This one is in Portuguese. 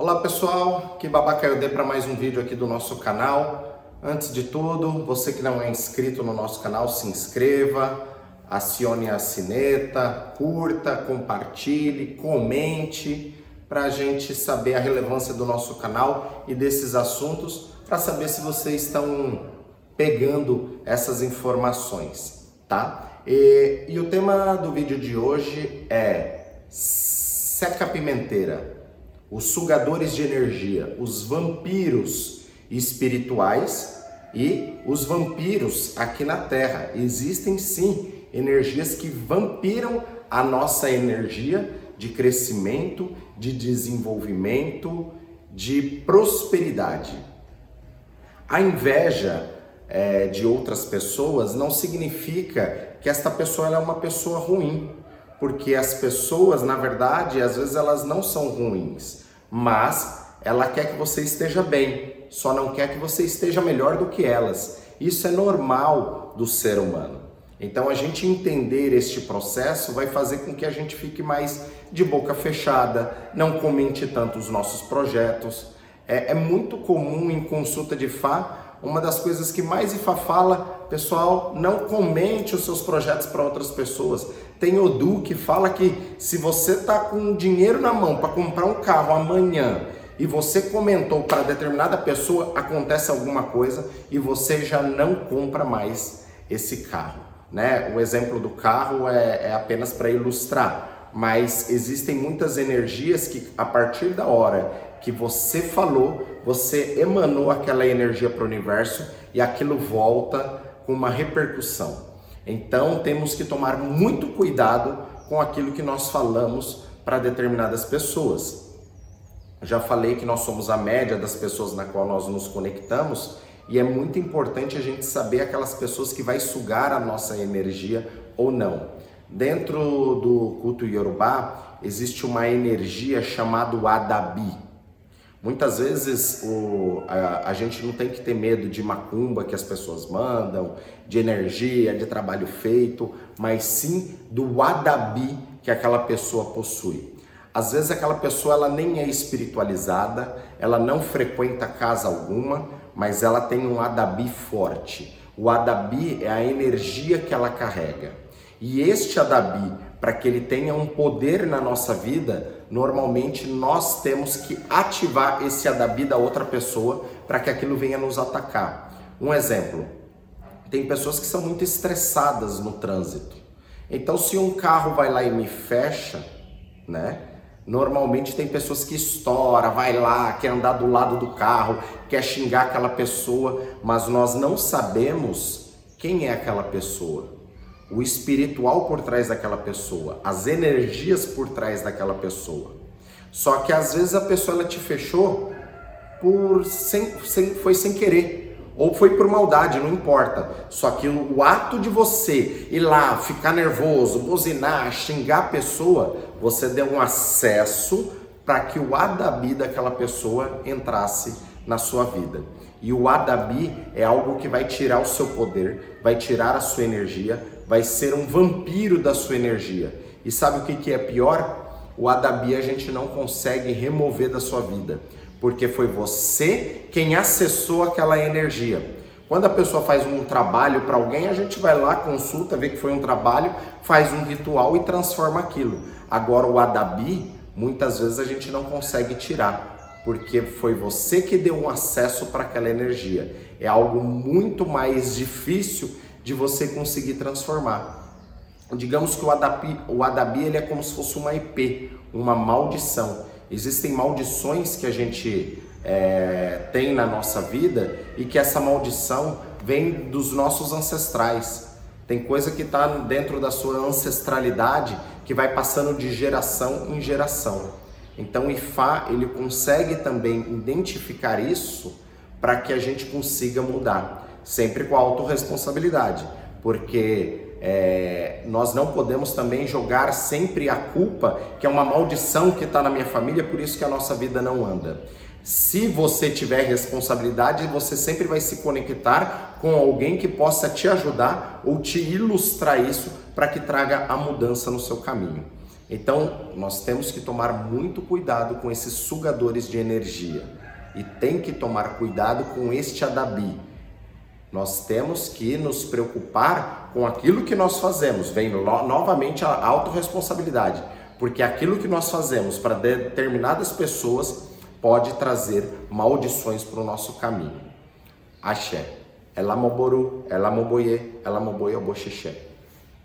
Olá pessoal, que babaca eu dei para mais um vídeo aqui do nosso canal. Antes de tudo, você que não é inscrito no nosso canal, se inscreva, acione a sineta, curta, compartilhe, comente para a gente saber a relevância do nosso canal e desses assuntos, para saber se vocês estão pegando essas informações, tá? E, e o tema do vídeo de hoje é seca pimenteira os sugadores de energia, os vampiros espirituais e os vampiros aqui na Terra. Existem sim energias que vampiram a nossa energia de crescimento, de desenvolvimento, de prosperidade. A inveja é, de outras pessoas não significa que esta pessoa é uma pessoa ruim porque as pessoas, na verdade, às vezes elas não são ruins, mas ela quer que você esteja bem, só não quer que você esteja melhor do que elas. Isso é normal do ser humano. Então a gente entender este processo vai fazer com que a gente fique mais de boca fechada, não comente tanto os nossos projetos. É, é muito comum em consulta de Fá uma das coisas que mais IFA fala, pessoal, não comente os seus projetos para outras pessoas. Tem Odu que fala que se você está com dinheiro na mão para comprar um carro amanhã e você comentou para determinada pessoa, acontece alguma coisa e você já não compra mais esse carro. Né? O exemplo do carro é, é apenas para ilustrar, mas existem muitas energias que a partir da hora que você falou, você emanou aquela energia para o universo e aquilo volta com uma repercussão. Então temos que tomar muito cuidado com aquilo que nós falamos para determinadas pessoas. Já falei que nós somos a média das pessoas na qual nós nos conectamos e é muito importante a gente saber aquelas pessoas que vai sugar a nossa energia ou não. Dentro do culto Yorubá existe uma energia chamada Adabi Muitas vezes o, a, a, gente não tem que ter medo de macumba que as pessoas mandam, de energia, de trabalho feito, mas sim do adabi que aquela pessoa possui. Às vezes aquela pessoa ela nem é espiritualizada, ela não frequenta casa alguma, mas ela tem um adabi forte. O adabi é a energia que ela carrega. E este adabi, para que ele tenha um poder na nossa vida, normalmente nós temos que ativar esse adabi da outra pessoa para que aquilo venha nos atacar. Um exemplo: tem pessoas que são muito estressadas no trânsito. Então, se um carro vai lá e me fecha, né? Normalmente tem pessoas que estoura, vai lá, quer andar do lado do carro, quer xingar aquela pessoa, mas nós não sabemos quem é aquela pessoa o espiritual por trás daquela pessoa, as energias por trás daquela pessoa. Só que às vezes a pessoa ela te fechou por sem, sem, foi sem querer ou foi por maldade, não importa. Só que o, o ato de você ir lá, ficar nervoso, buzinar, xingar a pessoa, você deu um acesso para que o adabi daquela pessoa entrasse na sua vida. E o adabi é algo que vai tirar o seu poder, vai tirar a sua energia, vai ser um vampiro da sua energia. E sabe o que, que é pior? O Adabi a gente não consegue remover da sua vida, porque foi você quem acessou aquela energia. Quando a pessoa faz um trabalho para alguém, a gente vai lá, consulta, vê que foi um trabalho, faz um ritual e transforma aquilo. Agora, o Adabi, muitas vezes a gente não consegue tirar, porque foi você que deu um acesso para aquela energia. É algo muito mais difícil de você conseguir transformar. Digamos que o Adabi, o Adabi ele é como se fosse uma IP, uma maldição. Existem maldições que a gente é, tem na nossa vida e que essa maldição vem dos nossos ancestrais. Tem coisa que está dentro da sua ancestralidade que vai passando de geração em geração. Então o Ifá ele consegue também identificar isso para que a gente consiga mudar sempre com a autorresponsabilidade, porque é, nós não podemos também jogar sempre a culpa, que é uma maldição que está na minha família, por isso que a nossa vida não anda. Se você tiver responsabilidade, você sempre vai se conectar com alguém que possa te ajudar ou te ilustrar isso para que traga a mudança no seu caminho. Então, nós temos que tomar muito cuidado com esses sugadores de energia e tem que tomar cuidado com este adabi. Nós temos que nos preocupar com aquilo que nós fazemos. Vem novamente a autorresponsabilidade, porque aquilo que nós fazemos para determinadas pessoas pode trazer maldições para o nosso caminho. Axé. Ela moboru, ela moboye, ela moboye oboxexé.